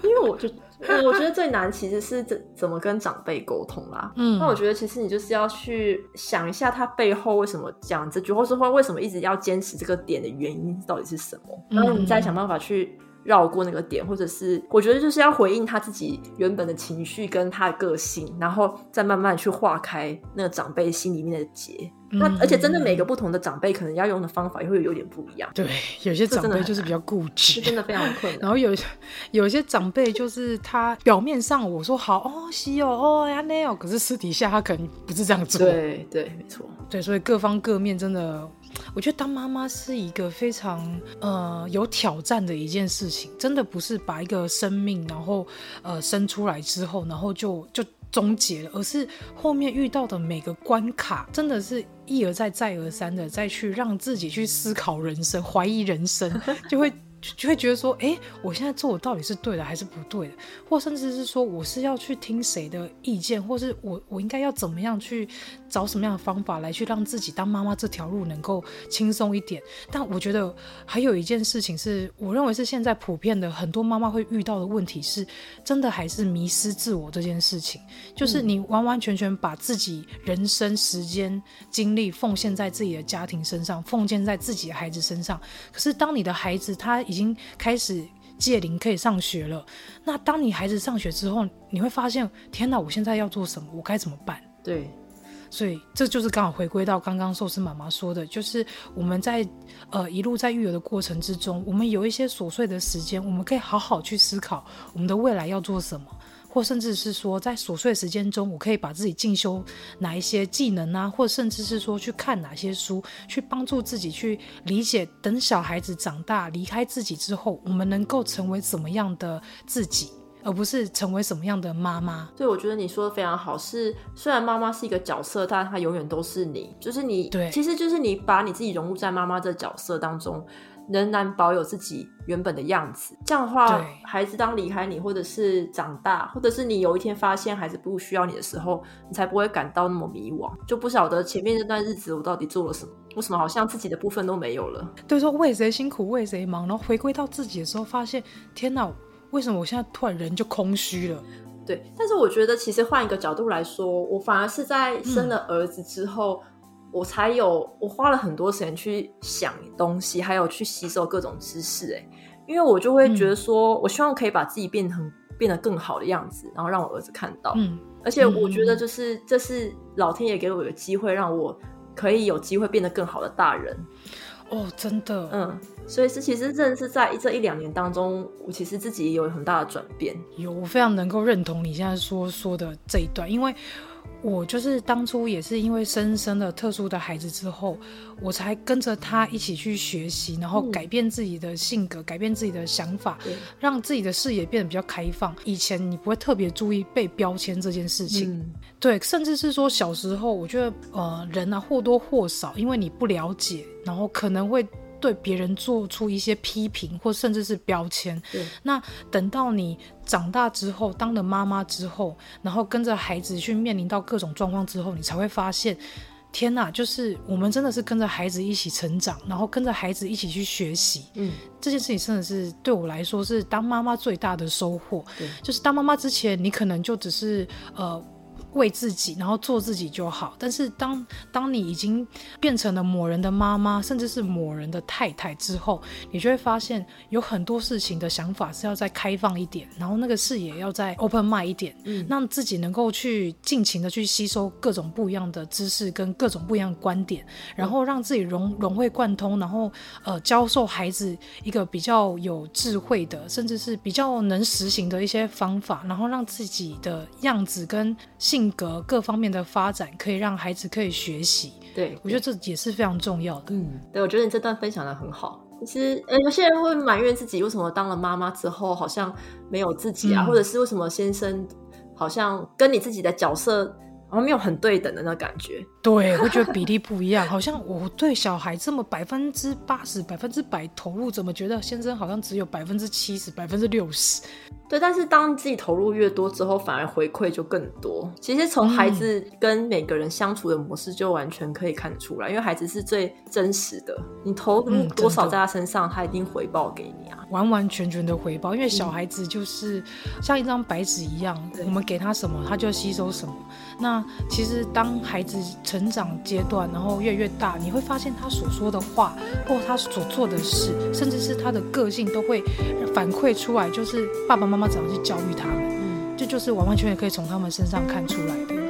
因为我就。嗯，我觉得最难其实是怎怎么跟长辈沟通啦。嗯，那我觉得其实你就是要去想一下他背后为什么讲这句，或是说为什么一直要坚持这个点的原因到底是什么，然后你再想办法去。绕过那个点，或者是我觉得就是要回应他自己原本的情绪跟他的个性，然后再慢慢去化开那个长辈心里面的结。嗯、那而且真的每个不同的长辈可能要用的方法也会有点不一样。对，有些长辈就是比较固执，真的非常困难。然后有有些长辈就是他表面上我说好哦，西哦哦呀那哦，可是私底下他可能不是这样做。对对，没错。对，所以各方各面真的。我觉得当妈妈是一个非常呃有挑战的一件事情，真的不是把一个生命然后呃生出来之后，然后就就终结了，而是后面遇到的每个关卡，真的是一而再再而三的再去让自己去思考人生，怀疑人生，就会。就会觉得说，哎，我现在做的到底是对的还是不对的？或甚至是说，我是要去听谁的意见，或是我我应该要怎么样去找什么样的方法来去让自己当妈妈这条路能够轻松一点？但我觉得还有一件事情是，我认为是现在普遍的很多妈妈会遇到的问题是，真的还是迷失自我这件事情，就是你完完全全把自己人生时间精力奉献在自己的家庭身上，奉献在自己的孩子身上。可是当你的孩子他。已经开始戒零可以上学了。那当你孩子上学之后，你会发现，天哪，我现在要做什么？我该怎么办？对，所以这就是刚好回归到刚刚寿司妈妈说的，就是我们在呃一路在育儿的过程之中，我们有一些琐碎的时间，我们可以好好去思考我们的未来要做什么。或甚至是说，在琐碎时间中，我可以把自己进修哪一些技能啊，或甚至是说去看哪些书，去帮助自己去理解，等小孩子长大离开自己之后，我们能够成为怎么样的自己，而不是成为什么样的妈妈。所以我觉得你说的非常好，是虽然妈妈是一个角色，但她永远都是你，就是你，对，其实就是你把你自己融入在妈妈这角色当中。仍然保有自己原本的样子，这样的话，孩子当离开你，或者是长大，或者是你有一天发现孩子不需要你的时候，你才不会感到那么迷惘，就不晓得前面这段日子我到底做了什么，为什么好像自己的部分都没有了？对，说为谁辛苦为谁忙，然后回归到自己的时候，发现天哪，为什么我现在突然人就空虚了？对，但是我觉得其实换一个角度来说，我反而是在生了儿子之后。嗯我才有，我花了很多时间去想东西，还有去吸收各种知识，哎，因为我就会觉得说，嗯、我希望可以把自己变成变得更好的样子，然后让我儿子看到，嗯，而且我觉得就是、嗯、这是老天爷给我一个机会，让我可以有机会变得更好的大人，哦，真的，嗯，所以是其实真的是在这一两年当中，我其实自己也有很大的转变，有，我非常能够认同你现在说说的这一段，因为。我就是当初也是因为生生了特殊的孩子之后，我才跟着他一起去学习，然后改变自己的性格，嗯、改变自己的想法，让自己的视野变得比较开放。以前你不会特别注意被标签这件事情，嗯、对，甚至是说小时候，我觉得呃人啊或多或少，因为你不了解，然后可能会。对别人做出一些批评，或甚至是标签。对那等到你长大之后，当了妈妈之后，然后跟着孩子去面临到各种状况之后，你才会发现，天呐，就是我们真的是跟着孩子一起成长，然后跟着孩子一起去学习。嗯，这件事情真的是对我来说是当妈妈最大的收获。对，就是当妈妈之前，你可能就只是呃。为自己，然后做自己就好。但是当当你已经变成了某人的妈妈，甚至是某人的太太之后，你就会发现有很多事情的想法是要再开放一点，然后那个视野要再 open mind 一点，嗯，让自己能够去尽情的去吸收各种不一样的知识跟各种不一样的观点，然后让自己融融会贯通，然后呃教授孩子一个比较有智慧的，甚至是比较能实行的一些方法，然后让自己的样子跟性。性格各方面的发展，可以让孩子可以学习。对，我觉得这也是非常重要的。嗯，对，我觉得你这段分享的很好。其实，呃，有些人会埋怨自己为什么当了妈妈之后好像没有自己啊，嗯、或者是为什么先生好像跟你自己的角色。然后没有很对等的那感觉，对，会觉得比例不一样，好像我对小孩这么百分之八十、百分之百投入，怎么觉得先生好像只有百分之七十、百分之六十？对，但是当自己投入越多之后，反而回馈就更多。其实从孩子跟每个人相处的模式就完全可以看得出来，因为孩子是最真实的，你投入多少在他身上，他一定回报给你啊，完完全全的回报。因为小孩子就是像一张白纸一样，我们给他什么，他就吸收什么。那其实，当孩子成长阶段，然后越来越大，你会发现他所说的话，或他所做的事，甚至是他的个性，都会反馈出来，就是爸爸妈妈怎样去教育他们，嗯，这就，就是完完全全可以从他们身上看出来的。